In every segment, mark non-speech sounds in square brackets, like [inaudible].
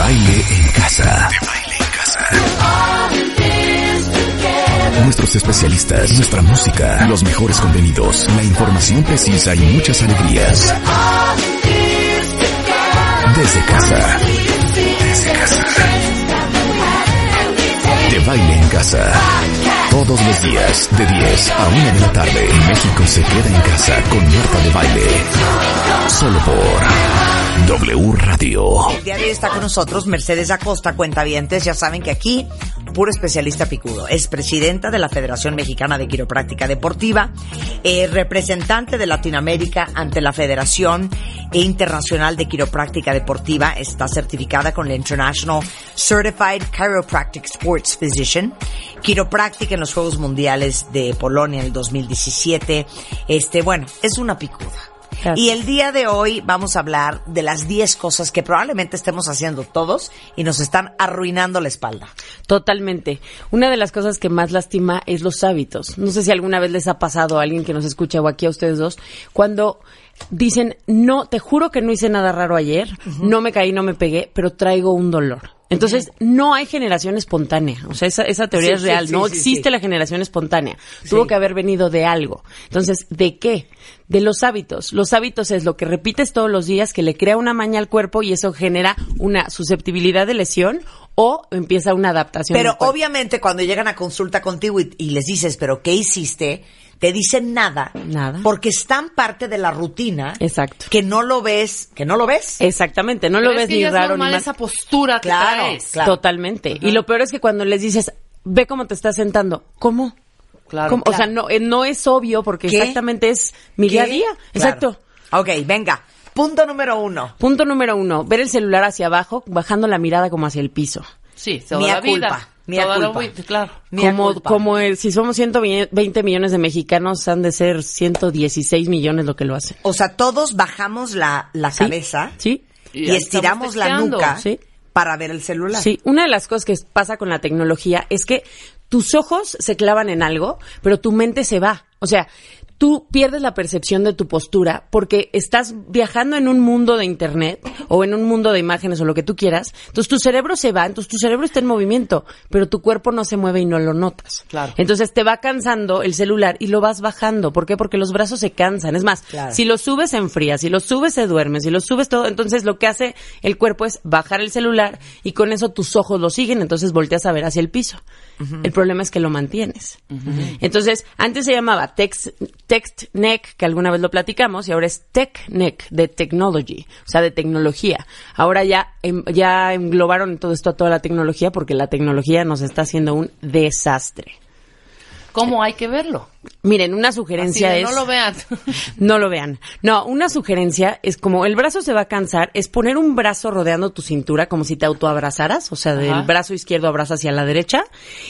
Baile en casa. De baile en casa. Nuestros especialistas, nuestra música, los mejores contenidos, la información precisa y muchas alegrías. Desde casa. Desde casa. De baile en casa. Todos los días, de 10 a 1 de la tarde, México se queda en casa con Marta de Baile. Solo por W Radio. El día de hoy está con nosotros Mercedes Acosta, cuentavientes. Ya saben que aquí, puro especialista picudo. Es presidenta de la Federación Mexicana de Quiropráctica Deportiva, eh, representante de Latinoamérica ante la Federación Internacional de Quiropráctica Deportiva. Está certificada con la International Certified Chiropractic Sports Physician. Quiropráctica en los Juegos Mundiales de Polonia en el 2017. Este, bueno, es una picuda. Y el día de hoy vamos a hablar de las 10 cosas que probablemente estemos haciendo todos y nos están arruinando la espalda. Totalmente. Una de las cosas que más lastima es los hábitos. No sé si alguna vez les ha pasado a alguien que nos escucha o aquí a ustedes dos, cuando dicen, no, te juro que no hice nada raro ayer, no me caí, no me pegué, pero traigo un dolor. Entonces, no hay generación espontánea. O sea, esa, esa teoría Sí, es real. sí, no existe la generación espontánea. Tuvo que haber venido de algo. Entonces, ¿de qué? De los hábitos. Los hábitos es lo que repites todos los días que le crea una maña al cuerpo y eso genera una susceptibilidad de lesión o empieza una adaptación. Pero obviamente cuando llegan a consulta contigo y, y les dices, pero ¿qué hiciste? Te dicen nada. Nada. Porque están parte de la rutina. Exacto. Que no lo ves, que no lo ves. Exactamente, no lo ves es que ni ya es raro ni normal mal. esa postura que Claro, traes. claro. Totalmente. Y lo peor es que cuando les dices, ve cómo te estás sentando, ¿cómo? Claro, ¿Cómo? O sea, no, eh, no es obvio porque ¿Qué? exactamente es mi día a día. Claro. Exacto. Ok, venga. Punto número uno. Punto número uno, ver el celular hacia abajo, bajando la mirada como hacia el piso. Sí, toda Mía la vida. culpa, mía Toda la culpa. vida, claro. Mía como, culpa. como el- si somos 120 millones de mexicanos, han de ser 116 millones lo que lo hacen. O sea, todos bajamos la, la Sí, cabeza Sí. y, Y estiramos la nuca Sí. para ver el celular. Sí, una de las cosas que pasa con la tecnología es que tus ojos se clavan en algo, pero tu mente se va. O sea, tú pierdes la percepción de tu postura porque estás viajando en un mundo de internet o en un mundo de imágenes o lo que tú quieras. Entonces tu cerebro se va, entonces tu cerebro está en movimiento, pero tu cuerpo no se mueve y no lo notas. Claro. Entonces te va cansando el celular y lo vas bajando. ¿Por qué? Porque los brazos se cansan. Es más, Claro. si lo subes se enfría, si lo subes se duerme, si lo subes todo, entonces lo que hace el cuerpo es bajar el celular y con eso tus ojos lo siguen, entonces volteas a ver hacia el piso. El problema es que lo mantienes. Entonces, antes se llamaba text, text neck, que alguna vez lo platicamos, y ahora es tech neck, de technology, o sea, de tecnología. Ahora ya, em- ya englobaron todo esto a toda la tecnología porque la tecnología nos está haciendo un desastre. ¿Cómo hay que verlo? Miren, una sugerencia de, es... no lo vean. [laughs] No lo vean. No, una sugerencia es como el brazo se va a cansar, es poner un brazo rodeando tu cintura como si te autoabrazaras, o sea, del brazo izquierdo abrazas hacia la derecha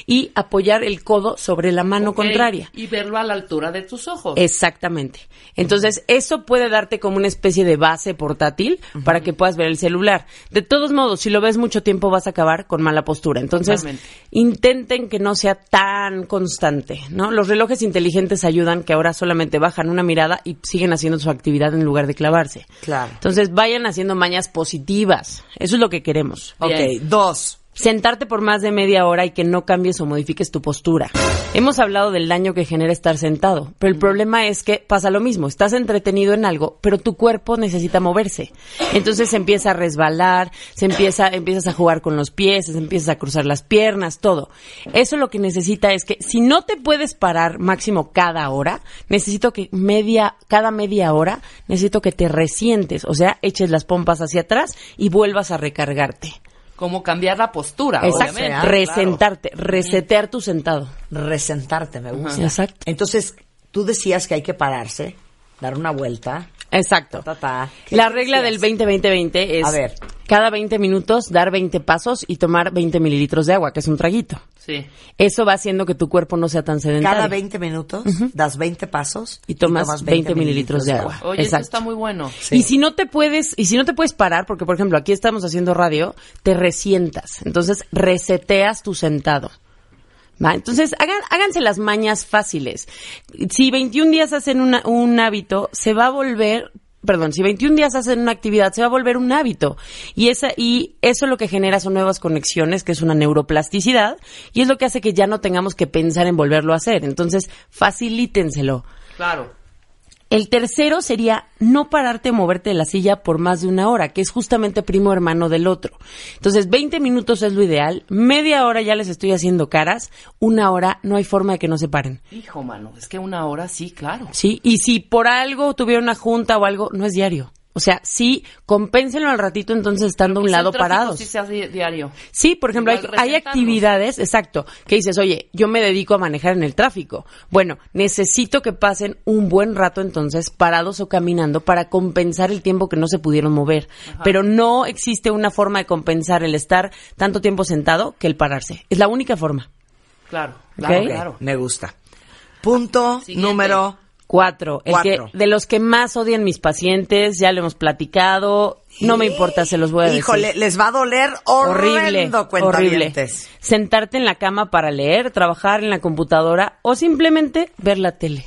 y apoyar el codo sobre la mano contraria. Y verlo a la altura de tus ojos. Exactamente. Entonces, eso puede darte como una especie de base portátil para que puedas ver el celular. De todos modos, si lo ves mucho tiempo vas a acabar con mala postura. Entonces, intenten que no sea tan constante, ¿no? Los relojes inteligentes ayudan que ahora solamente bajan una mirada y siguen haciendo su actividad en lugar de clavarse. Claro. Entonces, vayan haciendo mañas positivas. Eso es lo que queremos. Ok, Bien. dos. Sentarte por más de media hora y que no cambies o modifiques tu postura. Hemos hablado del daño que genera estar sentado, pero el problema es que pasa lo mismo. Estás entretenido en algo, pero tu cuerpo necesita moverse. Entonces se empieza a resbalar, se empieza, empiezas a jugar con los pies, se empiezas a cruzar las piernas, todo. Eso lo que necesita es que si no te puedes parar máximo cada hora, necesito que media, cada media hora, necesito que te resientes, o sea, eches las pompas hacia atrás y vuelvas a recargarte. Cómo cambiar la postura, Exacto. obviamente. Resentarte, resetear tu sentado. Resentarte, me gusta. Exacto. Entonces, tú decías que hay que pararse, dar una vuelta, Exacto. Ta, ta. ¿Qué La regla del decías? 20-20-20 es A ver. Cada 20 minutos dar 20 pasos y tomar 20 mililitros de agua, que es un traguito. Sí. Eso va haciendo que tu cuerpo no sea tan sedentario. Cada 20 minutos das 20 pasos y tomas 20, mililitros de agua. Oye, eso Exacto. está muy bueno. Y si no te puedes, y si no te puedes parar, porque por ejemplo aquí estamos haciendo radio, te resientas. Entonces reseteas tu sentado. ¿Va? Entonces hagan, háganse las mañas fáciles. Si 21 días hacen una- un hábito, se va a volver, perdón, si 21 días hacen una actividad, se va a volver un hábito. Y esa, y eso lo que genera son nuevas conexiones, que es una neuroplasticidad, y es lo que hace que ya no tengamos que pensar en volverlo a hacer. Entonces, facilítenselo. Claro. El tercero sería no pararte o moverte de la silla por más de una hora, que es justamente primo hermano del otro. Entonces, 20 minutos es lo ideal, media hora ya les estoy haciendo caras, una hora no hay forma de que no se paren. Hijo, mano, es que una hora sí, claro. ¿Sí? Y si por algo tuvieron una junta o algo, no es diario. O sea, sí, compénsenlo al ratito entonces estando a un lado parados. Sí se hace diario. Sí, por ejemplo, hay, hay actividades, exacto, que dices, oye, yo me dedico a manejar en el tráfico. Bueno, necesito que pasen un buen rato entonces parados o caminando para compensar el tiempo que no se pudieron mover. Pero no existe una forma de compensar el estar tanto tiempo sentado que el pararse. Es la única forma. Claro, claro, claro. Me gusta. Punto Siguiente. número Cuatro, el Cuatro. que de los que más odian mis pacientes, ya lo hemos platicado, no me importa, se los voy a decir. Híjole, les va a doler horrible, horrible. Sentarte en la cama para leer, trabajar en la computadora o simplemente ver la tele.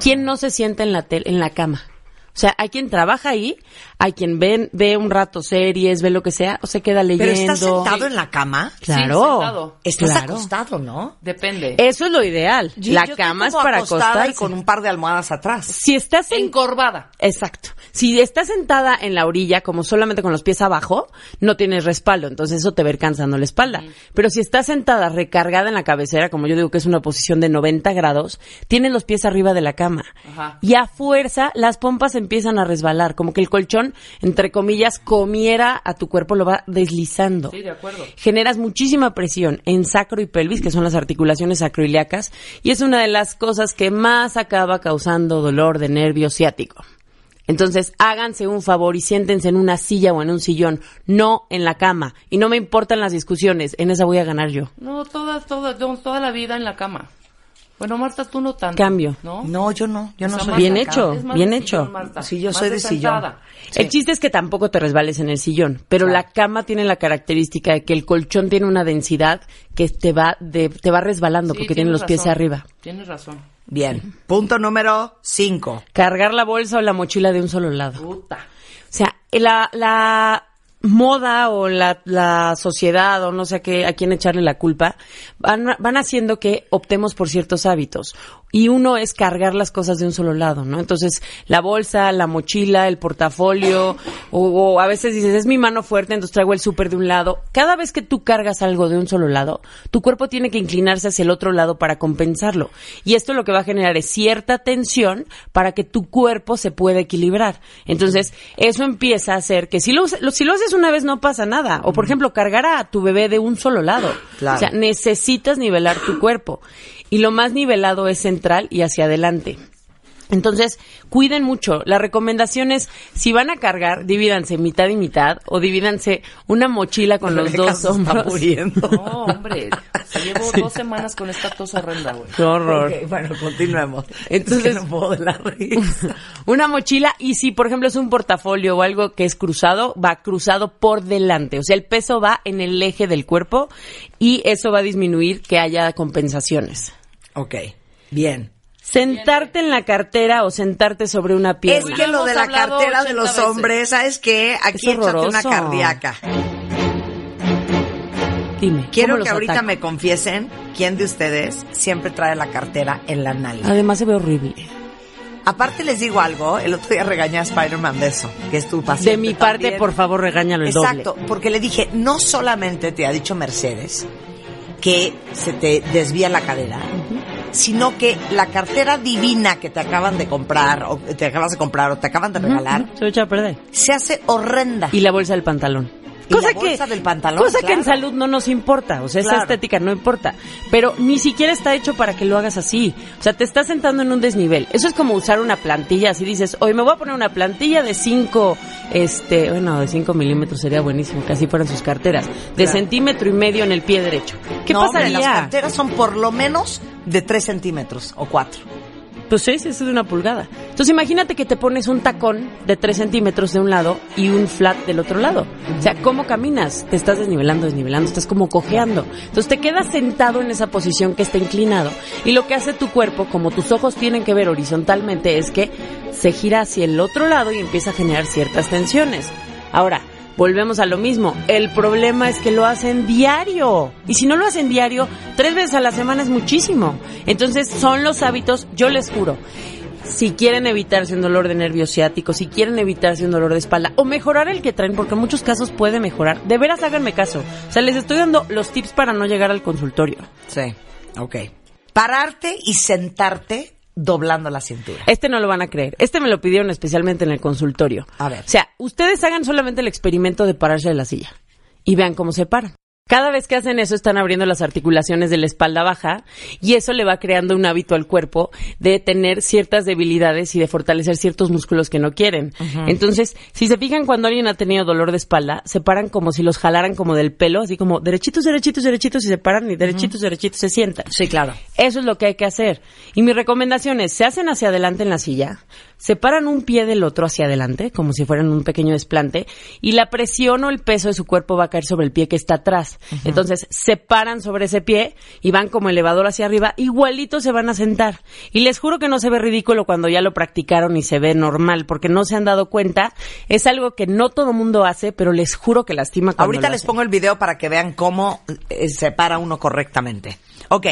¿Quién no se sienta en la tele, en la cama? O sea, hay quien trabaja ahí, hay quien ve, ve un rato series, ve lo que sea, o se queda leyendo. Pero estás sentado en la cama. Claro. Sí, sentado. Estás Claro. acostado, ¿no? Depende. Eso es lo ideal. Yo- la yo cama es para acostada acostarse. y con un par de almohadas atrás. Si estás en Encorvada. Exacto. Si estás sentada en la orilla, como solamente con los pies abajo, no tienes respaldo, entonces eso te va a ir cansando la espalda. Pero si estás sentada recargada en la cabecera, como yo digo que es una posición de 90 grados, tienes los pies arriba de la cama. Ajá. Y a fuerza, las pompas empiezan a resbalar, como que el colchón, entre comillas, comiera a tu cuerpo, lo va deslizando. Sí, de acuerdo. Generas muchísima presión en sacro y pelvis, que son las articulaciones sacroiliacas, y es una de las cosas que más acaba causando dolor de nervio ciático. Entonces, háganse un favor y siéntense en una silla o en un sillón, no en la cama. Y no me importan las discusiones, en esa voy a ganar yo. No, toda, toda, no, toda la vida en la cama. Bueno, Marta, tú no tanto. Cambio. ¿No? No, yo no. Yo no soy Bien hecho, bien hecho. Sí, yo Más soy de sillón. El chiste es que tampoco te resbales en el sillón, pero Claro. la cama tiene la característica de que el colchón tiene una densidad que te va de, te va resbalando Sí, porque tiene tienes los pies arriba. Tienes razón. Bien. Punto número cinco. Cargar la bolsa o la mochila de un solo lado. Puta. O sea, la, la moda o la, la sociedad o no sé a, qué, a quién echarle la culpa, van, van haciendo que optemos por ciertos hábitos. Y uno es cargar las cosas de un solo lado, ¿no? Entonces, la bolsa, la mochila, el portafolio, o, o a veces dices, es mi mano fuerte, entonces traigo el súper de un lado. Cada vez que tú cargas algo de un solo lado, tu cuerpo tiene que inclinarse hacia el otro lado para compensarlo. Y esto lo que va a generar es cierta tensión para que tu cuerpo se pueda equilibrar. Entonces, eso empieza a hacer que si lo, lo- si lo haces una vez no pasa nada. O, por ejemplo, cargar a tu bebé de un solo lado. Claro. O sea, necesitas nivelar tu cuerpo. Y lo más nivelado es central y hacia adelante. Entonces, cuiden mucho. La recomendación es, si van a cargar, divídanse mitad y mitad, o divídanse una mochila con los dos está hombros. muriendo. No, hombre. Llevo [laughs] dos semanas con esta tos horrenda, güey. Qué horror. Bueno, continuemos. Entonces- Es que no puedo de la risa. [laughs] una mochila y si por ejemplo es un portafolio o algo que es cruzado, va cruzado por delante, o sea, el peso va en el eje del cuerpo y eso va a disminuir que haya compensaciones. Ok, bien. Sentarte en la cartera o sentarte sobre una Es pierna. que lo de la cartera de 80 los veces. hombres, ¿sabes qué? Aquí Es échate una cardíaca. Dime, Quiero ¿cómo que ahorita me confiesen quién de ustedes siempre trae la cartera en la nalga. Además se ve horrible. Aparte les digo algo, el otro día regañé a Spider-Man de eso, que es tu paciente De mi parte, también. por favor, regáñalo el Exacto, doble. porque le dije, no solamente te ha dicho Mercedes que se te desvía la cadera, sino que la cartera divina que te acaban de comprar, o te acabas de comprar, o te acaban de regalar, Se lo echa a perder. se hace horrenda. Y la bolsa del pantalón. Cosa la bolsa que del pantalón, cosa que en salud no nos importa, o sea, esa estética no importa, pero ni siquiera está hecho para que lo hagas así. O sea, te estás sentando en un desnivel. Eso es como usar una plantilla, así dices, "Hoy me voy a poner una plantilla de 5 este, bueno, de 5 milímetros sería buenísimo, que así fueran sus carteras, de Claro. centímetro y medio en el pie derecho. ¿Qué no, hombre, pasaría? las carteras son por lo menos de 3 centímetros o 4. Pues sí, es de una pulgada. Entonces imagínate que te pones un tacón de 3 centímetros de un lado y un flat del otro lado. O sea, ¿cómo caminas? Te estás desnivelando, desnivelando, estás como cojeando. Entonces te quedas sentado en esa posición que está inclinado y lo que hace tu cuerpo, como tus ojos tienen que ver horizontalmente, es que se gira hacia el otro lado y empieza a generar ciertas tensiones. Ahora, Volvemos a lo mismo. El problema es que lo hacen diario. Y si no lo hacen diario, tres veces a la semana es muchísimo. Entonces son los hábitos, yo les juro. Si quieren evitarse un dolor de nervio ciático, si quieren evitarse un dolor de espalda o mejorar el que traen, porque en muchos casos puede mejorar, de veras háganme caso. O sea, les estoy dando los tips para no llegar al consultorio. Sí, ok. Pararte y sentarte doblando la cintura. Este no lo van a creer. Este me lo pidieron especialmente en el consultorio. A ver. O sea, ustedes hagan solamente el experimento de pararse de la silla y vean cómo se paran. Cada vez que hacen eso están abriendo las articulaciones de la espalda baja y eso le va creando un hábito al cuerpo de tener ciertas debilidades y de fortalecer ciertos músculos que no quieren. Entonces, si se fijan cuando alguien ha tenido dolor de espalda, se paran como si los jalaran como del pelo, así como derechitos, derechitos, derechitos y se paran y derechitos, derechitos se sientan. Sí, claro. Eso es lo que hay que hacer. Y mi recomendación es, se hacen hacia adelante en la silla, separan un pie del otro hacia adelante, como si fueran un pequeño desplante, y la presión o el peso de su cuerpo va a caer sobre el pie que está atrás. Entonces, se paran sobre ese pie y van como elevador hacia arriba, igualito se van a sentar. Y les juro que no se ve ridículo cuando ya lo practicaron y se ve normal, porque no se han dado cuenta. Es algo que no todo mundo hace, pero les juro que lastima cuando Ahorita les hacen. pongo el video para que vean cómo eh, se para uno correctamente. Ok,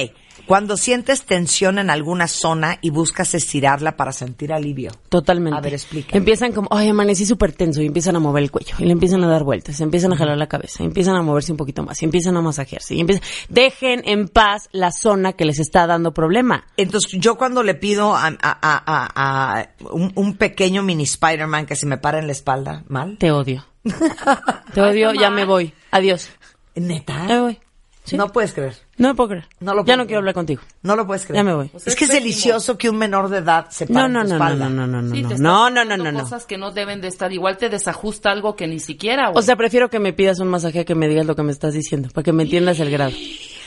cuando sientes tensión en alguna zona y buscas estirarla para sentir alivio. Totalmente. A ver, explícame. Empiezan como, ay, amanecí súper tenso y empiezan a mover el cuello y le empiezan a dar vueltas, empiezan a jalar la cabeza, empiezan a moverse un poquito más y empiezan a masajearse y empiezan... Dejen en paz la zona que les está dando problema. Entonces, yo cuando le pido a, a- a- a- a un, un pequeño mini Spider-Man que se me para en la espalda, ¿mal? Te odio. [laughs] Te odio, ya me voy. Adiós. ¿Neta? Me voy. Sí. No puedes creer. No me puedo creer. No lo ya puedo no creer. quiero hablar contigo. No lo puedes creer. Ya me voy. Es que es delicioso que un menor de edad se No, pare no, en tu no, no, espalda. no, no, no, Sí, no, está no, no, no, pasando no, no. cosas que no deben de estar. Igual te desajusta algo que ni siquiera, güey. O sea, prefiero que me pidas un masaje a que me digas lo que me estás diciendo, para que me entiendas el grado.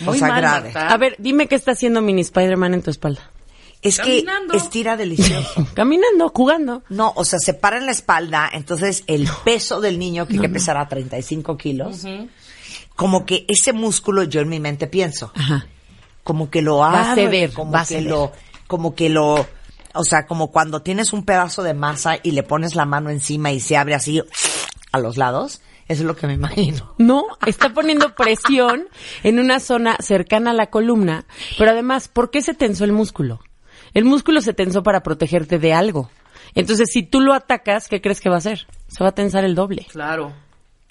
Muy o sea, mal, grave. Marta. A ver, dime qué está haciendo Mini Spider-Man en tu espalda. Es que Caminando. estira delicioso. [laughs] Caminando, jugando. No, o sea, se para en la espalda, entonces el peso del niño, que, que pesará 35 kilos, como que ese músculo, yo en mi mente pienso, Ajá. como que lo Va a ceder, como va a que ceder. lo, como que lo, o sea, como cuando tienes un pedazo de masa y le pones la mano encima y se abre así a los lados, eso es lo que me imagino. [laughs] No, está poniendo presión en una zona cercana a la columna, pero además, ¿por qué se tensó el músculo? El músculo se tensó para protegerte de algo. Entonces, si tú lo atacas, ¿qué crees que va a hacer? Se va a tensar el doble. Claro.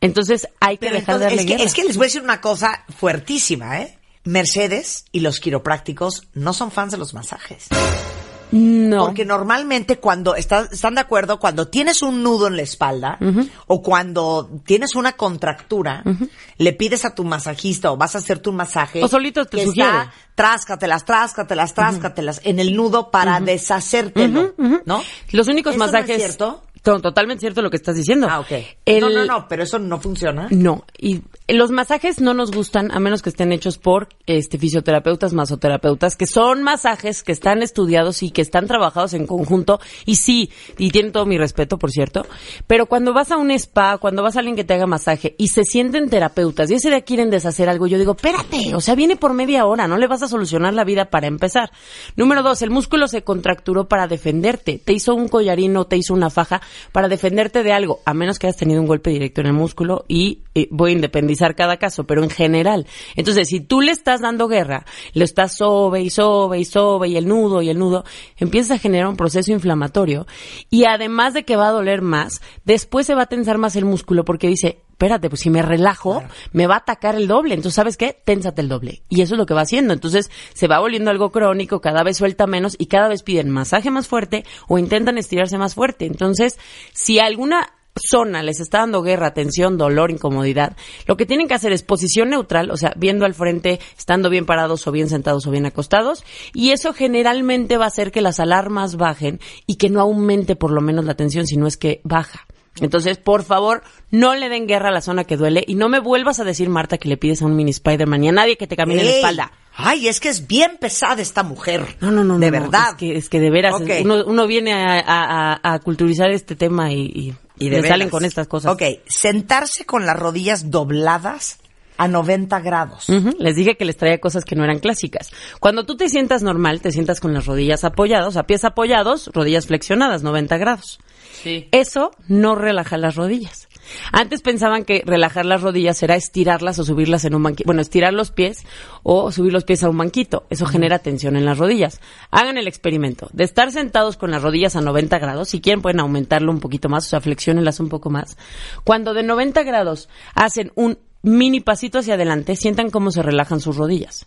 Entonces, hay que Pero dejar de entonces, darle es, que, es que les voy a decir una cosa fuertísima, ¿eh? Mercedes y los quiroprácticos no son fans de los masajes. No. Porque normalmente cuando está- están de acuerdo, cuando tienes un nudo en la espalda o cuando tienes una contractura, le pides a tu masajista o vas a hacerte un masaje. O solito te que sugiere. Está, tráscatelas, tráscatelas, tráscatelas en el nudo para deshacértelo, ¿no? Los únicos ¿Eso no es masajes. cierto? To- Totalmente cierto lo que estás diciendo. Ah, ok. El- No, no, no, pero eso no funciona. No, y los masajes no nos gustan a menos que estén hechos por este fisioterapeutas, masoterapeutas, que son masajes que están estudiados y que están trabajados en conjunto y sí, y tienen todo mi respeto, por cierto, pero cuando vas a un spa, cuando vas a alguien que te haga masaje y se sienten terapeutas y ese día quieren deshacer algo, yo digo, espérate, o sea, viene por media hora, no le vas a solucionar la vida para empezar. Número dos, el músculo se contracturó para defenderte, te hizo un collarino, te hizo una faja para defenderte de algo, a menos que hayas tenido un golpe directo en el músculo y eh, voy a independizar cada caso, pero en general. Entonces, si tú le estás dando guerra, lo estás sobe y sobe y sobe y el nudo y el nudo, empiezas a generar un proceso inflamatorio y además de que va a doler más, después se va a tensar más el músculo porque dice, espérate, pues si me relajo, me va a atacar el doble. Entonces, ¿sabes qué? Ténsate el doble. Y eso es lo que va haciendo. Entonces, se va volviendo algo crónico, cada vez suelta menos y cada vez piden masaje más fuerte o intentan estirarse más fuerte. Entonces, si alguna zona les está dando guerra, tensión, dolor, incomodidad, lo que tienen que hacer es posición neutral, o sea, viendo al frente, estando bien parados o bien sentados o bien acostados, y eso generalmente va a hacer que las alarmas bajen y que no aumente por lo menos la tensión, sino es que baja. Entonces, por favor, no le den guerra a la zona que duele y no me vuelvas a decir, Marta, que le pides a un mini Spider-Man y a nadie que te camine la espalda. Ay, es que es bien pesada esta mujer. No, no, no. De no, verdad. Es que, es que de veras, uno, uno viene a, a- a- culturizar este tema y, y, Y de le salen con estas cosas. Ok, sentarse con las rodillas dobladas a 90 grados. Les dije que les traía cosas que no eran clásicas. Cuando tú te sientas normal, te sientas con las rodillas apoyadas, o sea, pies apoyados, rodillas flexionadas, 90 grados. Sí. Eso no relaja las rodillas. Antes pensaban que relajar las rodillas era estirarlas o subirlas en un banquito. Bueno, estirar los pies o subir los pies a un banquito. Eso genera tensión en las rodillas. Hagan el experimento de estar sentados con las rodillas a 90 grados. Si quieren pueden aumentarlo un poquito más, o sea, flexiónenlas un poco más. Cuando de 90 grados hacen un mini pasito hacia adelante, sientan cómo se relajan sus rodillas.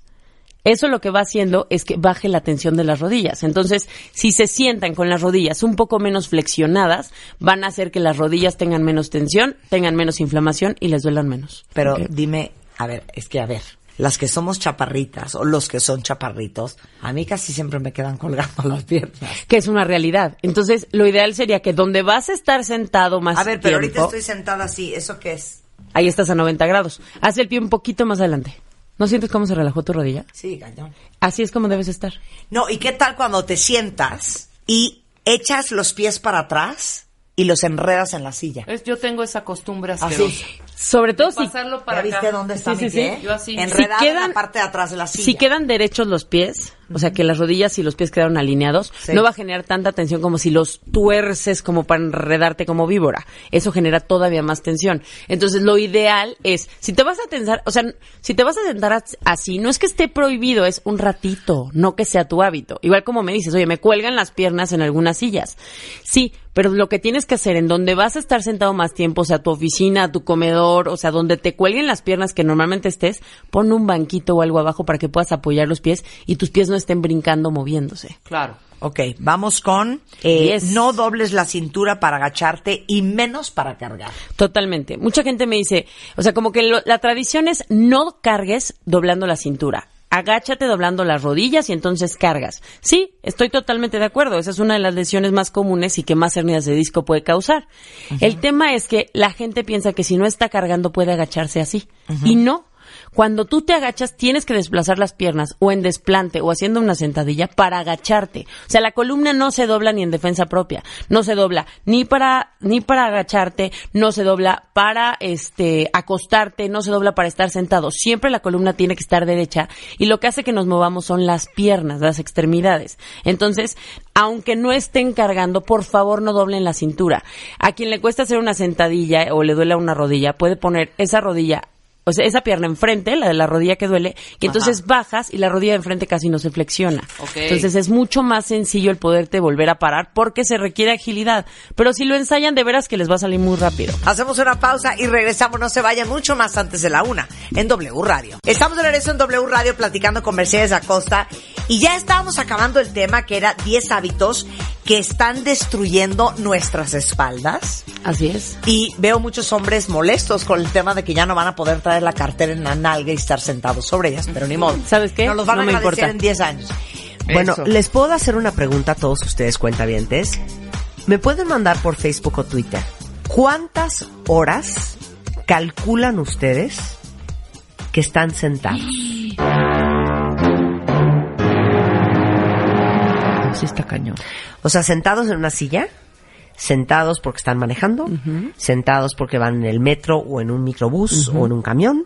Eso lo que va haciendo es que baje la tensión de las rodillas. Entonces, si se sientan con las rodillas un poco menos flexionadas, van a hacer que las rodillas tengan menos tensión, tengan menos inflamación y les duelan menos. Pero dime, a ver, es que a ver, las que somos chaparritas o los que son chaparritos, a mí casi siempre me quedan colgando [laughs] las piernas. que es una realidad. Entonces, lo ideal sería que donde vas a estar sentado más A ver, pero tiempo, ahorita estoy sentada así, ¿eso qué es? Ahí estás a 90 grados. Haz el pie un poquito más adelante. ¿No sientes cómo se relajó tu rodilla? Sí, cañón. Así es como debes estar. No, ¿y qué tal cuando te sientas y echas los pies para atrás y los enredas en la silla? Es, yo tengo esa costumbre Así. asquerosa. Sobre todo si Pasarlo para ¿Ya viste dónde está Sí, mi sí, pie? sí. Yo así. Si en quedan- la parte de atrás de la silla. Si quedan derechos los pies, o sea que las rodillas y los pies quedaron alineados, Sí. no va a generar tanta tensión como si los tuerces como para enredarte como víbora. Eso genera todavía más tensión. Entonces lo ideal es, si te vas a tensar, o sea, si te vas a sentar as- así, no es que esté prohibido, es un ratito, no que sea tu hábito. Igual como me dices, oye, me cuelgan las piernas en algunas sillas. Sí, pero lo que tienes que hacer en donde vas a estar sentado más tiempo, o sea, tu oficina, tu comedor, o sea, donde te cuelguen las piernas que normalmente estés, pon un banquito o algo abajo para que puedas apoyar los pies y tus pies no estén brincando moviéndose. Claro. Ok, vamos con eh, no dobles la cintura para agacharte y menos para cargar. Totalmente. Mucha gente me dice, o sea, como que lo- la tradición es no cargues doblando la cintura. Agáchate doblando las rodillas y entonces cargas. Sí, estoy totalmente de acuerdo. Esa es una de las lesiones más comunes y que más hernias de disco puede causar. El tema es que la gente piensa que si no está cargando puede agacharse así. Y no. Cuando tú te agachas, tienes que desplazar las piernas o en desplante o haciendo una sentadilla para agacharte. O sea, la columna no se dobla ni en defensa propia. No se dobla ni para, ni para agacharte, no se dobla para, este, acostarte, no se dobla para estar sentado. Siempre la columna tiene que estar derecha y lo que hace que nos movamos son las piernas, las extremidades. Entonces, aunque no estén cargando, por favor no doblen la cintura. A quien le cuesta hacer una sentadilla o le duele una rodilla, puede poner esa rodilla o sea, esa pierna enfrente, la de la rodilla que duele, y entonces bajas y la rodilla de enfrente casi no se flexiona. Entonces es mucho más sencillo el poderte volver a parar porque se requiere agilidad. Pero si lo ensayan de veras que les va a salir muy rápido. Hacemos una pausa y regresamos, no se vayan mucho más antes de la una, en W Radio. Estamos de regreso en W Radio platicando con Mercedes Acosta y ya estábamos acabando el tema que era 10 hábitos que están destruyendo nuestras espaldas. Así es. Y veo muchos hombres molestos con el tema de que ya no van a poder traer la cartera en la nalga y estar sentados sobre ellas, pero ni modo. ¿Sabes qué? Nos los van No a me agradecer importa. en 10 años. Bueno, Eso. les puedo hacer una pregunta a todos ustedes, cuentavientes. Me pueden mandar por Facebook o Twitter. ¿Cuántas horas calculan ustedes que están sentados? Sí está cañón. O sea, sentados en una silla, sentados porque están manejando, sentados porque van en el metro o en un microbús o en un camión,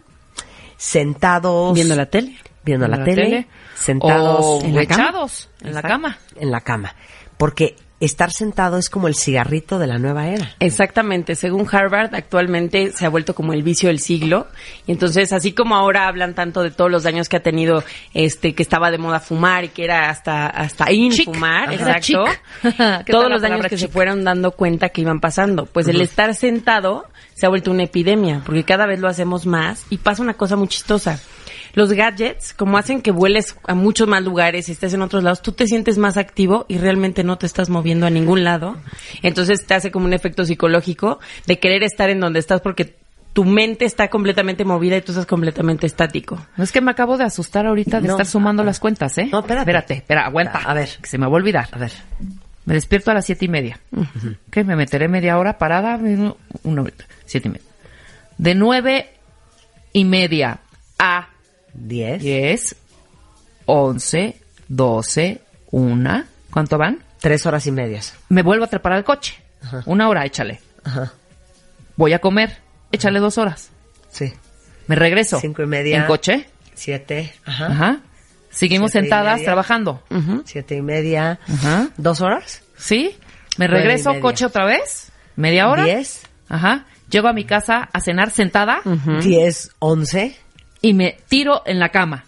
sentados Viendo la tele. viendo la, la tele, tele, sentados O en la cama. en la cama. En la cama. Porque estar sentado es como el cigarrito de la nueva era. Exactamente, según Harvard, actualmente se ha vuelto como el vicio del siglo. Y entonces, así como ahora hablan tanto de todos los daños que ha tenido, este, que estaba de moda fumar y que era hasta, hasta in Chic. fumar, Era exacto. chic. [laughs] ¿Qué tal todos los daños que se fueron dando cuenta que iban pasando. Pues el estar sentado se ha vuelto una epidemia, porque cada vez lo hacemos más y pasa una cosa muy chistosa. Los gadgets, como hacen que vueles a muchos más lugares y estés en otros lados, tú te sientes más activo y realmente no te estás moviendo a ningún lado. Entonces te hace como un efecto psicológico de querer estar en donde estás porque tu mente está completamente movida y tú estás completamente estático. No es que me acabo de asustar ahorita de No. estar sumando las cuentas, ¿eh? No, espérate. Espérate, espera, aguanta. A ver. Que se me va a olvidar. A ver. Me despierto a las siete y media. ¿Qué? Me meteré media hora parada. Uno- siete y media. De nueve y media a 10. diez, once, doce, una. ¿Cuánto van? Tres horas y medias. Me vuelvo a trepar al coche. Una hora, échale. Ajá. Voy a comer. Échale dos horas. Sí. Me regreso. Cinco y media. En coche. Siete. Ajá. Ajá. Seguimos Siete sentadas trabajando. Siete y media. Ajá. ¿Dos horas? ¿Sí? Me regreso coche otra vez. Media hora. Diez. Ajá. Llego a mi casa a cenar sentada Diez, once. Y me tiro en la cama.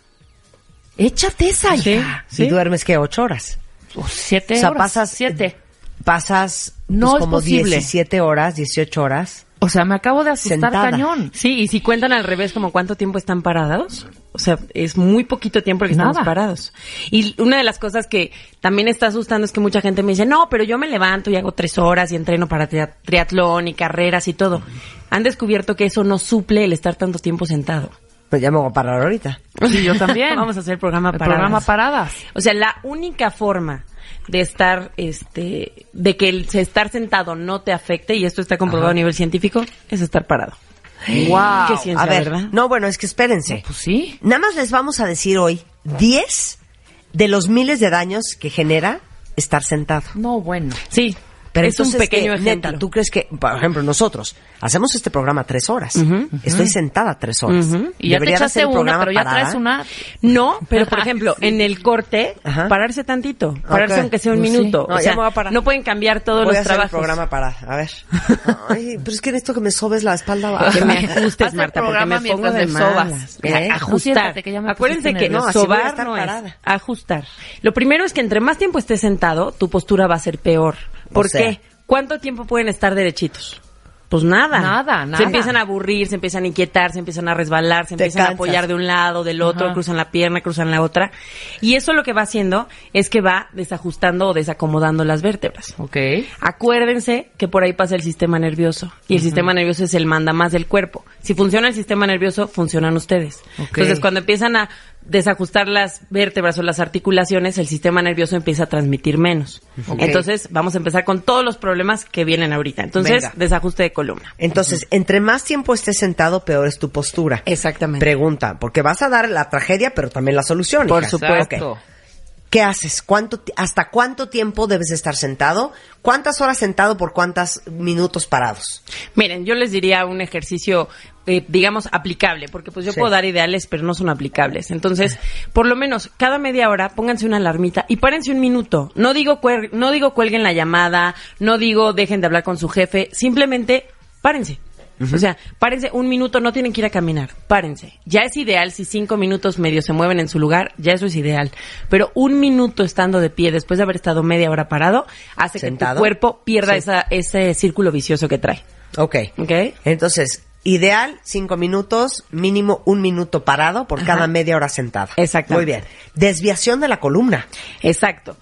Échate esa, hija. Y duermes, ¿qué? Ocho horas. Oh, siete O sea, horas. pasas- Siete. Pasas pues, No es como posible. 17 horas, 18 horas. O sea, me acabo de asustar Sentada. cañón. Sí, y si cuentan al revés, como cuánto tiempo están parados, o sea, es muy poquito tiempo el que estamos parados. Y una de las cosas que también está asustando es que mucha gente me dice, no, pero yo me levanto y hago tres horas y entreno para tria- triatlón y carreras y todo. Han descubierto que eso no suple el estar tanto tiempo sentado. Pues ya me voy a parar ahorita. Sí, yo también. [laughs] Vamos a hacer el programa El paradas. programa paradas. O sea, la única forma de estar, este, de que el estar sentado no te afecte, y esto está comprobado a nivel científico, es estar parado. Wow. Qué ciencia, a ver, ¿verdad? no, bueno, es que espérense. Pues sí. Nada más les vamos a decir hoy 10 de los miles de daños que genera estar sentado. No, bueno. Sí, Pero es un pequeño ¿qué? ejemplo. Neta, ¿tú crees que, por ejemplo, nosotros hacemos este programa tres horas? Estoy sentada tres horas. Ujú. Y ya te Debería de echaste hacer el una, programa pero ya parada. traes una. No, pero por ejemplo, en el corte, Ajá. pararse tantito, pararse Ok. aunque sea un Pues sí. minuto. No, o sea, a no pueden cambiar todos Voy a los hacer el trabajos. programa para, a ver. [laughs] Ay, pero es que necesito que me sobes la espalda. Que me ajustes, el Marta, porque me pongo de sobas. ¿Eh? A- No, Ajustar. que ya me Acuérdense que. No, a sobar no es ajustar. Lo primero es que entre más tiempo estés sentado, tu postura va a ser peor. ¿Por O sea. qué? ¿Cuánto tiempo pueden estar derechitos? Pues nada. Nada, nada. Se empiezan a aburrir, se empiezan a inquietar, se empiezan a resbalar, se Te empiezan a apoyar de un lado, del otro, Ajá. cruzan la pierna, cruzan la otra. Y eso lo que va haciendo es que va desajustando o desacomodando las vértebras. Ok. Acuérdense que por ahí pasa el sistema nervioso y el sistema nervioso es el manda más del cuerpo. Si funciona el sistema nervioso, funcionan ustedes. Entonces, cuando empiezan a desajustar las vértebras o las articulaciones, el sistema nervioso empieza a transmitir menos. Entonces, vamos a empezar con todos los problemas que vienen ahorita. Entonces, Venga. desajuste de columna. Entonces, entre más tiempo estés sentado, peor es tu postura. Exactamente. Pregunta, porque vas a dar la tragedia, pero también la solución. Por hija. supuesto. ¿Qué haces? ¿Cuánto, ti- ¿Hasta cuánto tiempo debes estar sentado? ¿Cuántas horas sentado por cuántos minutos parados? Miren, yo les diría un ejercicio, eh, digamos, aplicable, porque pues yo Sí. puedo dar ideales, pero no son aplicables. Entonces, por lo menos cada media hora pónganse una alarmita y párense un minuto. No digo, no digo cuelguen la llamada, no digo dejen de hablar con su jefe, simplemente párense. O sea, párense un minuto, no tienen que ir a caminar, párense. Ya es ideal si cinco minutos medio se mueven en su lugar, ya eso es ideal. Pero un minuto estando de pie después de haber estado media hora parado, hace que tu cuerpo pierda Sí. esa, ese círculo vicioso que trae. Ok. ¿Ok? Entonces, ideal, cinco minutos, mínimo un minuto parado por cada media hora sentada. Exactamente. Muy bien. Desviación de la columna. Exacto.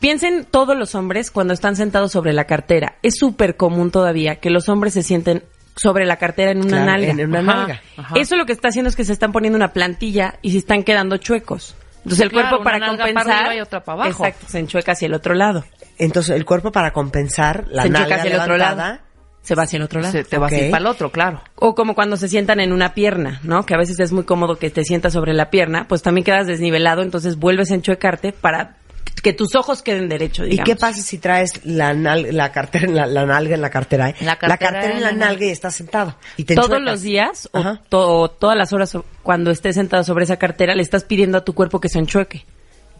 Piensen todos los hombres cuando están sentados sobre la cartera. Es súper común todavía que los hombres se sienten sobre la cartera en una Claro, nalga. en una Ajá. nalga. Ajá. Eso lo que está haciendo es que se están poniendo una plantilla y se están quedando chuecos. Entonces el Claro, cuerpo para para compensar arriba y otra para abajo. Exacto, se enchueca hacia el otro lado. Entonces, el cuerpo para compensar la se enchueca nalga hacia el otro levantada, lado. Se va hacia el otro lado. Se te vas a Ok. ir para el otro, claro. O como cuando se sientan en una pierna, ¿no? Que a veces es muy cómodo que te sientas sobre la pierna, pues también quedas desnivelado, entonces vuelves a enchuecarte para que tus ojos queden derechos, ¿Y digamos. qué pasa si traes la, nal- la cartera en la, la nalga en la cartera? eh? La cartera en en la la nalga y estás sentado. Y te todos enchuecas. los días o, to- o todas las horas cuando estés sentado sobre esa cartera le estás pidiendo a tu cuerpo que se enchueque.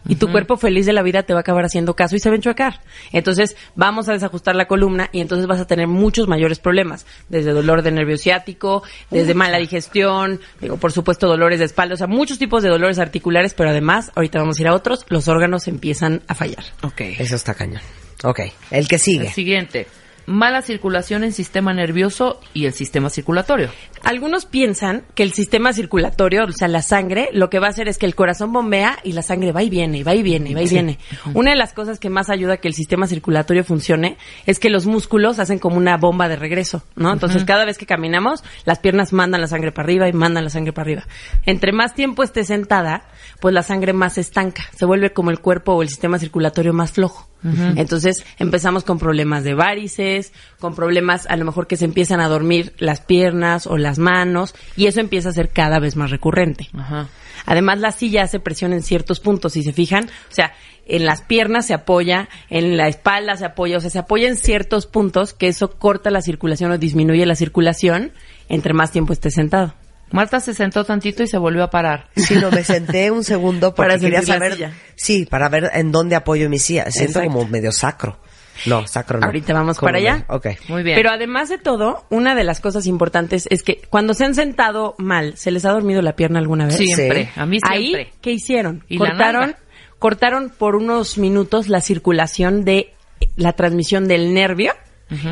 Y tu cuerpo feliz de la vida te va a acabar haciendo caso y se va a enchuecar. Entonces, vamos a desajustar la columna y entonces vas a tener muchos mayores problemas. Desde dolor de nervio ciático, desde mala digestión, digo, por supuesto, dolores de espalda, o sea, muchos tipos de dolores articulares, pero además, ahorita vamos a ir a otros, los órganos empiezan a fallar. Ok. Eso está cañón. Ok. El que sigue. El siguiente. Mala circulación en sistema nervioso y el sistema circulatorio. Algunos piensan que el sistema circulatorio, o sea, la sangre, lo que va a hacer es que el corazón bombea y la sangre va y viene, y va y viene, y va y viene. Una de las cosas que más ayuda a que el sistema circulatorio funcione es que los músculos hacen como una bomba de regreso, ¿no? Entonces, cada vez que caminamos, las piernas mandan la sangre para arriba y mandan la sangre para arriba. Entre más tiempo esté sentada, pues la sangre más se estanca, se vuelve como el cuerpo o el sistema circulatorio más flojo. Entonces empezamos con problemas de varices, con problemas a lo mejor que se empiezan a dormir las piernas o las manos y eso empieza a ser cada vez más recurrente. Ajá. Además la silla hace presión en ciertos puntos, si se fijan, o sea, en las piernas se apoya, en la espalda se apoya, o sea, se apoya en ciertos puntos que eso corta la circulación o disminuye la circulación entre más tiempo esté sentado. Marta se sentó tantito y se volvió a parar. Sí, no, me senté un segundo porque Para quería saber. Sí, para ver en dónde apoyo mi silla. Siento Exacto. como medio sacro. No, sacro no. Ahorita vamos para allá. medio- Ok. Muy bien. Pero además de todo, una de las cosas importantes es que cuando se han sentado mal, ¿se les ha dormido la pierna alguna vez? siempre. Sí. A mí siempre. Ahí, ¿qué hicieron? Y cortaron, cortaron por unos minutos la circulación de la transmisión del nervio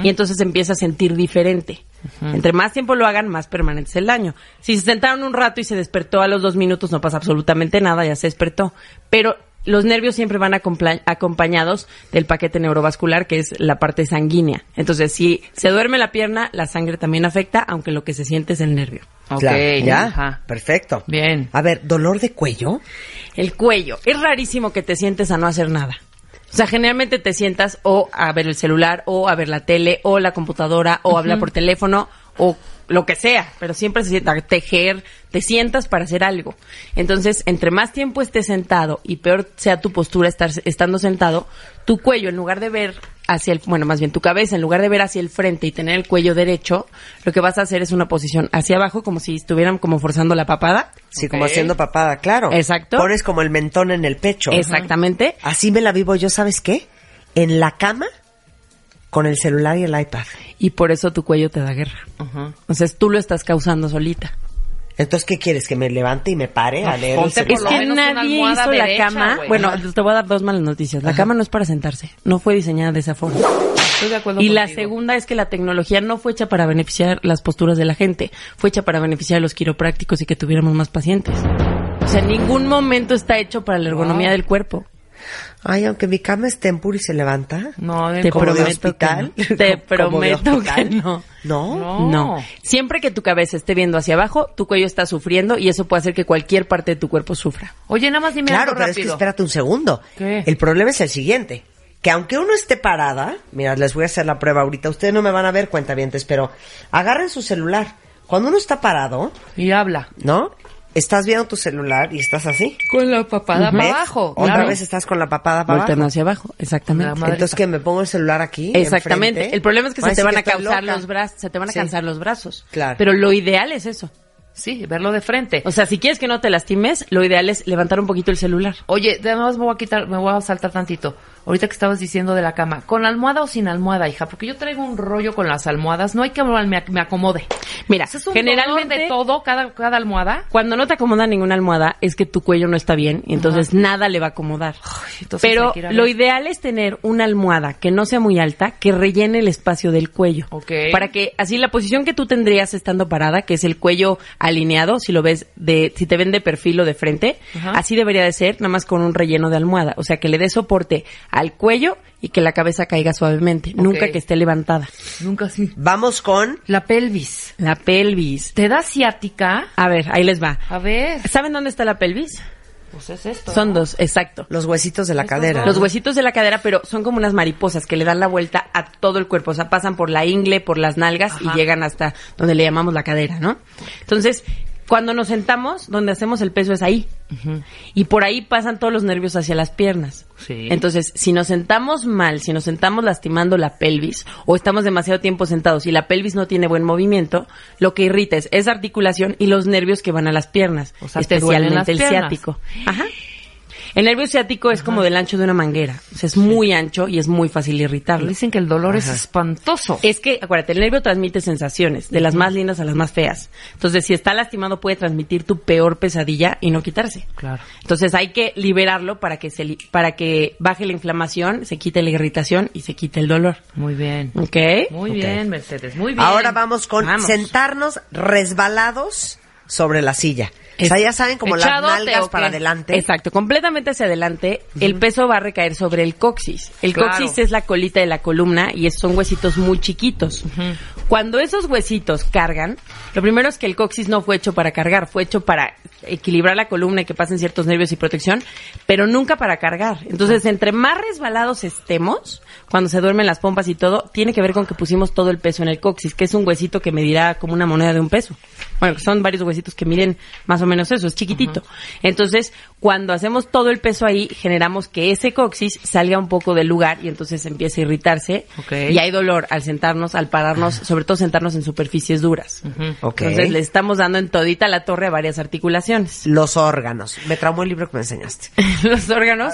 y entonces se empieza a sentir diferente. Entre más tiempo lo hagan, más permanente es el daño. Si se sentaron un rato y se despertó a los dos minutos, no pasa absolutamente nada, ya se despertó. Pero los nervios siempre van acompañados del paquete neurovascular, que es la parte sanguínea. Entonces, si se duerme la pierna, la sangre también afecta, aunque lo que se siente es el nervio. Ok, Claro, ¿Ya? ajá. Perfecto. Bien. A ver, ¿dolor de cuello? El cuello. Es rarísimo que te sientes a no hacer nada. O sea, generalmente te sientas o a ver el celular, o a ver la tele, o la computadora, o hablar por teléfono, o lo que sea, pero siempre se sienta tejer, te sientas para hacer algo. Entonces, entre más tiempo estés sentado y peor sea tu postura estar estando sentado, tu cuello, en lugar de ver hacia el, bueno, más bien tu cabeza, en lugar de ver hacia el frente y tener el cuello derecho, lo que vas a hacer es una posición hacia abajo, como si estuvieran como forzando la papada. Sí, como haciendo papada, claro. Exacto. Pones como el mentón en el pecho. Exactamente. Así me la vivo yo, ¿sabes qué? En la cama con el celular y el iPad. Y por eso tu cuello te da guerra. Sea, tú lo estás causando solita. Entonces, ¿qué quieres? ¿Que me levante y me pare a leer el ponte celular? Es que nadie hizo la cama. Bueno, te voy a dar dos malas noticias. La cama no es para sentarse. No fue diseñada de esa forma. Estoy de acuerdo Y la segunda es que la tecnología no fue hecha para beneficiar las posturas de la gente. Fue hecha para beneficiar a los quiroprácticos y que tuviéramos más pacientes. O sea, en ningún momento está hecho para la ergonomía Wow. del cuerpo. Ay, aunque mi cama es tempur y se levanta. No, Te como [laughs] de prometo hospital. que no. Te prometo hospital. que no. ¿No? No. No. Siempre que tu cabeza esté viendo hacia abajo, tu cuello está sufriendo y eso puede hacer que cualquier parte de tu cuerpo sufra. Oye, nada más dime Claro, algo pero es que rápido. espérate un segundo. ¿Qué? El problema es el siguiente. Que aunque uno esté parada, mira, les voy a hacer la prueba ahorita. Ustedes no me van a ver, cuentavientes, pero agarren su celular. Cuando uno está parado, Y habla. ¿no? Estás viendo tu celular y estás así. Con la papada ¿Ves? para abajo. Otra claro. vez estás con la papada para Volteando abajo. hacia abajo, exactamente. Entonces, que me pongo el celular aquí. Exactamente. enfrente? El problema es que se te van a cansar los brazos, se te van a Sí. cansar los brazos. Claro. Pero lo ideal es eso. Sí, verlo de frente. O sea, si quieres que no te lastimes, lo ideal es levantar un poquito el celular. Oye, además me voy a quitar, me voy a saltar tantito. Ahorita que estabas diciendo de la cama, ¿con almohada o sin almohada, hija? Porque yo traigo un rollo con las almohadas, no hay que me, me acomode. Mira, Eso es un generalmente de todo, cada, cada almohada. cuando no te acomoda ninguna almohada es que tu cuello no está bien y entonces nada le va a acomodar. entonces Pero a lo ideal es tener una almohada que no sea muy alta, que rellene el espacio del cuello. Ok. Para que así la posición que tú tendrías estando parada, que es el cuello alineado, si lo ves de, si te ven de perfil o de frente, Ajá. así debería de ser, nada más con un relleno de almohada. O sea, que le dé soporte al cuello y que la cabeza caiga suavemente, nunca que esté levantada. Nunca así. Vamos con La pelvis. La pelvis. ¿Te da ciática? A ver, ahí les va. A ver. ¿Saben dónde está la pelvis? Pues es esto. Son ¿no? dos, exacto. los huesitos de la Estos cadera. Los huesitos de la cadera, pero son como unas mariposas que le dan la vuelta a todo el cuerpo. O sea, pasan por la ingle, por las nalgas Ajá. y llegan hasta donde le llamamos la cadera, ¿no? Entonces, cuando nos sentamos, donde hacemos el peso es ahí. Y por ahí pasan todos los nervios hacia las piernas. Sí. Entonces, si nos sentamos mal, si nos sentamos lastimando la pelvis o estamos demasiado tiempo sentados y la pelvis no tiene buen movimiento, lo que irrita es esa articulación y los nervios que van a las piernas, O sea, especialmente las el piernas. ciático. Ajá. El nervio ciático es como del ancho de una manguera. O sea, es muy ancho y es muy fácil irritarlo. Dicen que el dolor es espantoso. Es que, acuérdate, el nervio transmite sensaciones, de las más lindas a las más feas. Entonces, si está lastimado, puede transmitir tu peor pesadilla y no quitarse. Claro. Entonces, hay que liberarlo para que se li- para que baje la inflamación, se quite la irritación y se quite el dolor. Muy bien. ¿Ok? Muy bien, Mercedes. Muy bien. Ahora vamos con Vamos. sentarnos resbalados sobre la silla. O sea, ya saben, como las nalgas ¿o para adelante. Exacto, completamente hacia adelante. El peso va a recaer sobre el coxis. El Claro. coxis es la colita de la columna y son huesitos muy chiquitos. Cuando esos huesitos cargan, lo primero es que el coxis no fue hecho para cargar, fue hecho para equilibrar la columna y que pasen ciertos nervios y protección, pero nunca para cargar. Entonces, entre más resbalados estemos, cuando se duermen las pompas y todo, tiene que ver con que pusimos todo el peso en el coxis, que es un huesito que medirá como una moneda de un peso. Bueno, son varios huesitos que miden más o menos eso, es chiquitito. Entonces, cuando hacemos todo el peso ahí, generamos que ese coxis salga un poco del lugar y entonces empieza a irritarse. Y hay dolor al sentarnos, al pararnos, sobre todo sentarnos en superficies duras. Entonces, le estamos dando en todita la torre a varias articulaciones. Los órganos. Me traumó el libro que me enseñaste. [laughs] los órganos.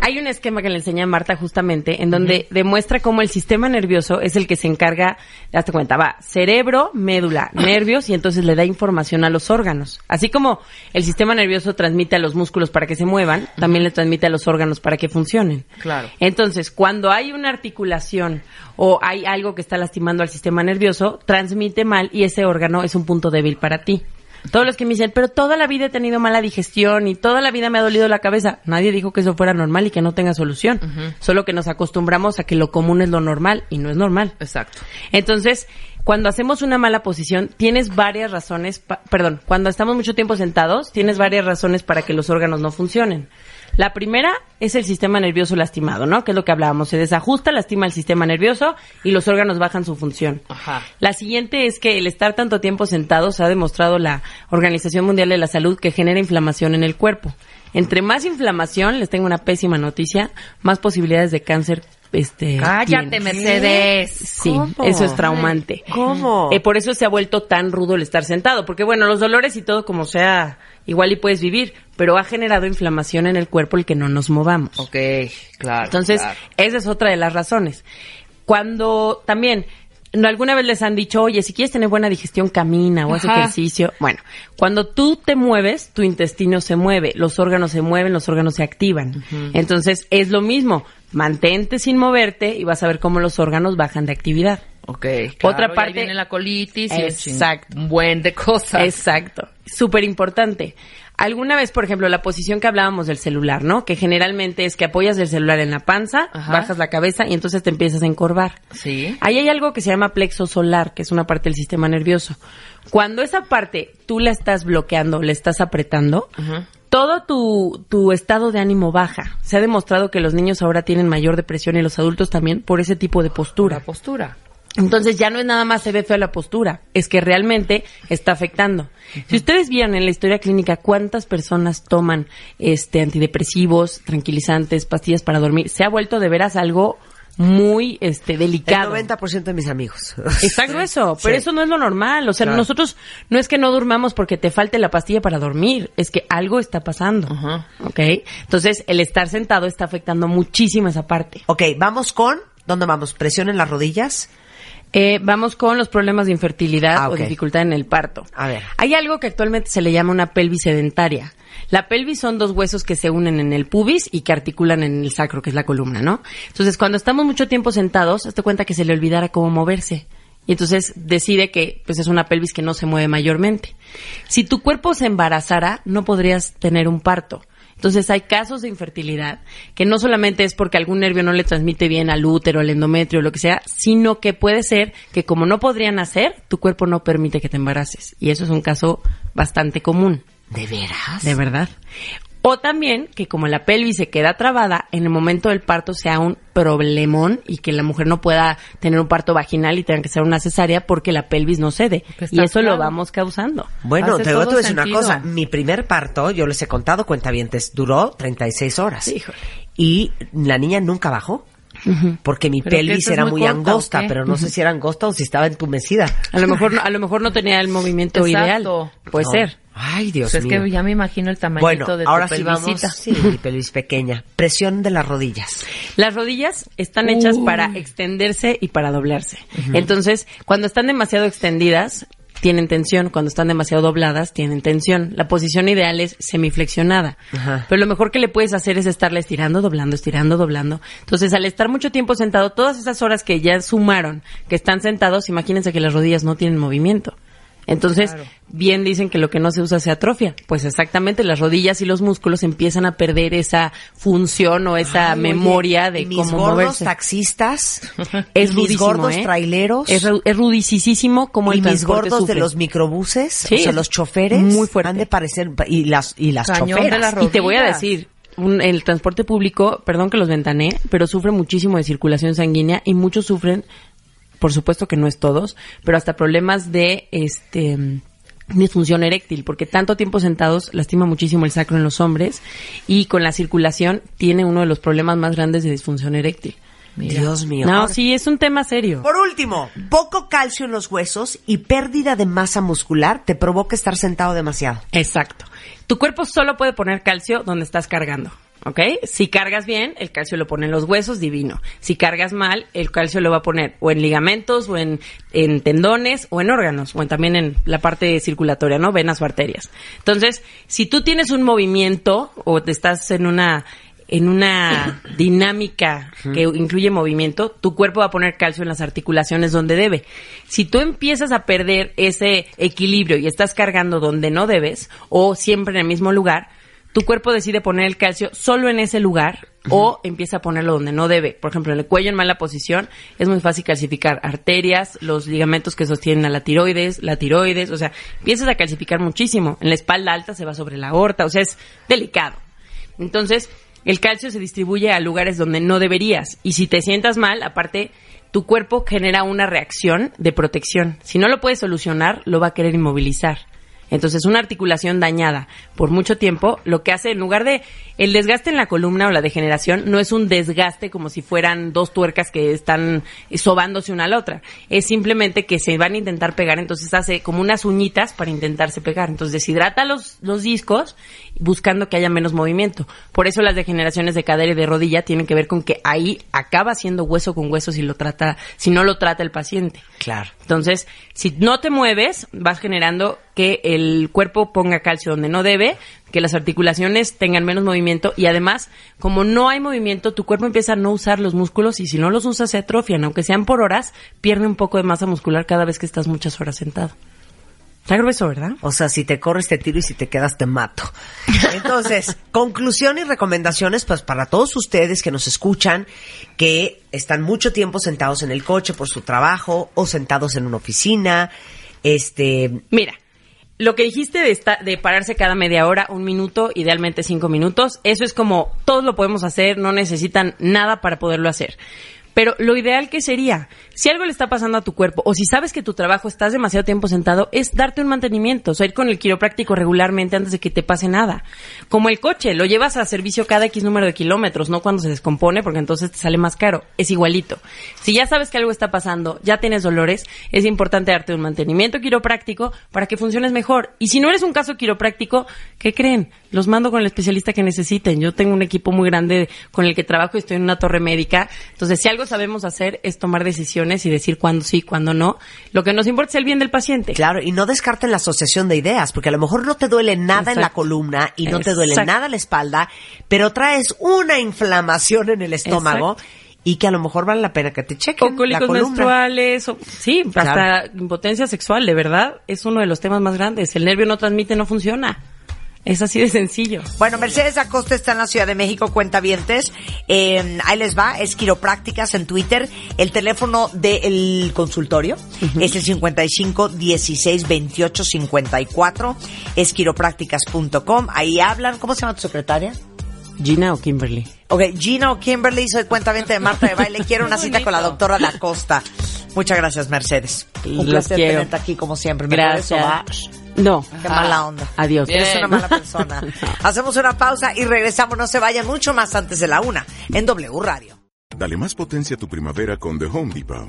Hay un esquema que le enseña Marta justamente en donde demuestra cómo el sistema nervioso es el que se encarga, hazte cuenta, va cerebro, médula, [laughs] nervios y entonces le da información a los órganos. Así como el sistema nervioso transmite a los músculos para que se muevan, también le transmite a los órganos para que funcionen. Claro. Entonces, cuando hay una articulación o hay algo que está lastimando al sistema nervioso, transmite mal y ese órgano es un punto débil para ti. Todos los que me dicen, pero toda la vida he tenido mala digestión y toda la vida me ha dolido la cabeza. Nadie dijo que eso fuera normal y que no tenga solución. Solo que nos acostumbramos a que lo común es lo normal y no es normal. Exacto. Entonces, cuando hacemos una mala posición, tienes varias razones, pa- perdón, cuando estamos mucho tiempo sentados, tienes varias razones para que los órganos no funcionen. La primera es el sistema nervioso lastimado, ¿no? Que es lo que hablábamos. Se desajusta, lastima el sistema nervioso y los órganos bajan su función. Ajá. La siguiente es que el estar tanto tiempo sentados ha demostrado la Organización Mundial de la Salud que genera inflamación en el cuerpo. Entre más inflamación, les tengo una pésima noticia, más posibilidades de cáncer. Este, Cállate, tienes. Mercedes. Sí, ¿Cómo? eso es traumante. ¿Cómo? Eh, por eso se ha vuelto tan rudo el estar sentado, porque bueno, los dolores y todo como sea, igual y puedes vivir, pero ha generado inflamación en el cuerpo el que no nos movamos. Ok, claro. Entonces, claro. esa es otra de las razones. Cuando también alguna vez les han dicho, oye, si quieres tener buena digestión, camina o haz ejercicio. Bueno, cuando tú te mueves, tu intestino se mueve, los órganos se mueven, los órganos se activan. Entonces, es lo mismo. Mantente sin moverte y vas a ver cómo los órganos bajan de actividad. Ok. Otra y parte- ahí viene la colitis y Exacto. un buen de cosas. Exacto. Súper importante. Alguna vez, por ejemplo, la posición que hablábamos del celular, ¿no? Que generalmente es que apoyas el celular en la panza, Ajá. bajas la cabeza y entonces te empiezas a encorvar. Sí. Ahí hay algo que se llama plexo solar, que es una parte del sistema nervioso. Cuando esa parte tú la estás bloqueando, la estás apretando, Ajá. todo tu, tu estado de ánimo baja. Se ha demostrado que los niños ahora tienen mayor depresión y los adultos también por ese tipo de postura. La postura. Entonces ya no es nada más se ve fea la postura, es que realmente está afectando. Si ustedes vieran en la historia clínica cuántas personas toman este antidepresivos, tranquilizantes, pastillas para dormir, se ha vuelto de veras algo muy este El delicado. 90% de mis amigos. Está [laughs] grueso, pero Sí. eso no es lo normal. O sea, Claro. nosotros no es que no durmamos porque te falte la pastilla para dormir, es que algo está pasando. Ajá. ¿Ok? Entonces, el estar sentado está afectando muchísimo esa parte. Ok, vamos con... ¿Dónde vamos? ¿Presión en las rodillas? Eh, vamos con los problemas de infertilidad Ah, o dificultad en el parto. A ver. Hay algo que actualmente se le llama una pelvis sedentaria. La pelvis son dos huesos que se unen en el pubis y que articulan en el sacro, que es la columna, ¿no? Entonces, cuando estamos mucho tiempo sentados, hazte cuenta que se le olvidara cómo moverse. Y entonces decide que pues es una pelvis que no se mueve mayormente. Si tu cuerpo se embarazara, no podrías tener un parto. Entonces hay casos de infertilidad que no solamente es porque algún nervio no le transmite bien al útero, al endometrio, lo que sea, sino que puede ser que como no podrían hacer, tu cuerpo no permite que te embaraces. Y eso es un caso bastante común. ¿De veras? De verdad. O también que como la pelvis se queda trabada, en el momento del parto sea un problemón y que la mujer no pueda tener un parto vaginal y tenga que ser una cesárea porque la pelvis no cede. Y eso lo vamos causando. Bueno, Hace te voy a decir una cosa. Mi primer parto, yo les he contado, cuentavientes, duró 36 horas. Híjole. Y la niña nunca bajó. Porque mi Pero pelvis es era muy muy, corta, angosta, pero no sé si era angosta o si estaba entumecida. A lo mejor, no- a lo mejor no tenía el movimiento ideal. Puede No. ser. Ay, Dios Pues es mío. que ya me imagino el tamañito bueno, de tu ahora sí vamos. Sí, mi pelvis pequeña. Presión de las rodillas. Las rodillas están hechas para extenderse y para doblarse. Entonces, cuando están demasiado extendidas, tienen tensión. Cuando están demasiado dobladas, tienen tensión. La posición ideal es semiflexionada. Ajá. Pero lo mejor que le puedes hacer es estarla estirando, doblando, estirando, doblando. Entonces, al estar mucho tiempo sentado, todas esas horas que ya sumaron, que están sentados, imagínense que las rodillas no tienen movimiento. Entonces, bien dicen que lo que no se usa se atrofia. Pues exactamente, las rodillas y los músculos empiezan a perder esa función o esa Ay, oye, memoria de mis cómo gordos moverse. taxistas, [laughs] Es y mis rudísimo, gordos ¿eh? traileros, Es, es rudicísimo como y el mis gordos de los microbuses, Sí, o sea, los choferes, muy fuerte. han de parecer y las y las Cañón choferas. las Y te voy a decir, un- el transporte público, perdón que los ventané, pero sufre muchísimo de circulación sanguínea y muchos sufren, por supuesto que no es todos, pero hasta problemas de este disfunción eréctil, porque tanto tiempo sentados lastima muchísimo el sacro en los hombres y con la circulación tiene uno de los problemas más grandes de disfunción eréctil. Dios mío. No, sí, es un tema serio. Por último, poco calcio en los huesos y pérdida de masa muscular te provoca estar sentado demasiado. Exacto. Tu cuerpo solo puede poner calcio donde estás cargando. ¿Ok? Si cargas bien, el calcio lo pone en los huesos, divino. Si cargas mal, el calcio lo va a poner o en ligamentos, o en, en tendones, o en órganos, o en- también en la parte circulatoria, ¿no? Venas o arterias. Entonces, si tú tienes un movimiento o te estás en una en una [coughs] dinámica que incluye movimiento, tu cuerpo va a poner calcio en las articulaciones donde debe. Si tú empiezas a perder ese equilibrio y estás cargando donde no debes o siempre en el mismo lugar, tu cuerpo decide poner el calcio solo en ese lugar o empieza a ponerlo donde no debe. Por ejemplo, en el cuello en mala posición es muy fácil calcificar arterias, los ligamentos que sostienen a la tiroides, la tiroides, o sea, empiezas a calcificar muchísimo. En la espalda alta se va sobre la aorta, o sea, es delicado. Entonces, el calcio se distribuye a lugares donde no deberías. Y si te sientas mal, aparte, tu cuerpo genera una reacción de protección. Si no lo puedes solucionar, lo va a querer inmovilizar. Entonces, una articulación dañada por mucho tiempo, lo que hace en lugar de el desgaste en la columna o la degeneración, no es un desgaste como si fueran dos tuercas que están sobándose una a la otra. Es simplemente que se van a intentar pegar, entonces hace como unas uñitas para intentarse pegar. Entonces, deshidrata los, los discos buscando que haya menos movimiento. Por eso las degeneraciones de cadera y de rodilla tienen que ver con que ahí acaba siendo hueso con hueso si lo trata, si no lo trata el paciente. Claro. Entonces, si no te mueves, vas generando que el cuerpo ponga calcio donde no debe, que las articulaciones tengan menos movimiento y además, como no hay movimiento, tu cuerpo empieza a no usar los músculos y si no los usas se atrofian, aunque sean por horas, pierde un poco de masa muscular cada vez que estás muchas horas sentado. Está grueso, ¿verdad? O sea, si te corres te tiro y si te quedas te mato. [laughs] Entonces, conclusión y recomendaciones pues para todos ustedes que nos escuchan, que están mucho tiempo sentados en el coche por su trabajo o sentados en una oficina, este, Mira, lo que dijiste de, de pararse cada media hora, un minuto, idealmente cinco minutos, eso es como todos lo podemos hacer, no necesitan nada para poderlo hacer. Pero lo ideal que sería, si algo le está pasando a tu cuerpo o si sabes que tu trabajo estás demasiado tiempo sentado, es darte un mantenimiento, o sea, ir con el quiropráctico regularmente antes de que te pase nada. Como el coche, lo llevas a servicio cada X número de kilómetros, no cuando se descompone, porque entonces te sale más caro. Es igualito. Si ya sabes que algo está pasando, ya tienes dolores, es importante darte un mantenimiento quiropráctico para que funciones mejor. Y si no eres un caso quiropráctico, ¿qué creen? Los mando con el especialista que necesiten. Yo tengo un equipo muy grande con el que trabajo y estoy en una torre médica. Entonces, si algo sabemos hacer es tomar decisiones y decir cuándo sí, cuándo no. Lo que nos importa es el bien del paciente. claro, y no descarten la asociación de ideas, porque a lo mejor no te duele nada en la columna y no te duele nada la espalda, pero traes una inflamación en el estómago Exacto. y que a lo mejor vale la pena que te chequen O cólicos menstruales, o, sí, Claro. hasta impotencia sexual, de verdad, es uno de los temas más grandes. El nervio no transmite, no funciona. Es así de sencillo. Bueno, Mercedes Acosta está en la Ciudad de México, cuentavientes. Eh, ahí les va, es quiroprácticas en Twitter. El teléfono del consultorio es el 55 16 28 54. Es quiroprácticas.com. Ahí hablan. ¿Cómo se llama tu secretaria? Gina o Kimberly. Ok, Gina o Kimberly, soy cuentaviente de Marta de Baile. Quiero una [laughs] cita con la doctora Da Costa. Muchas gracias, Mercedes. Un Los placer quiero. tenerte aquí, como siempre. ¿Me? Gracias. No. Qué mala onda. Adiós. Eres una mala [laughs] persona. Hacemos una pausa y regresamos. No se vayan mucho más antes de la una en W Radio. Dale más potencia a tu primavera con The Home Depot.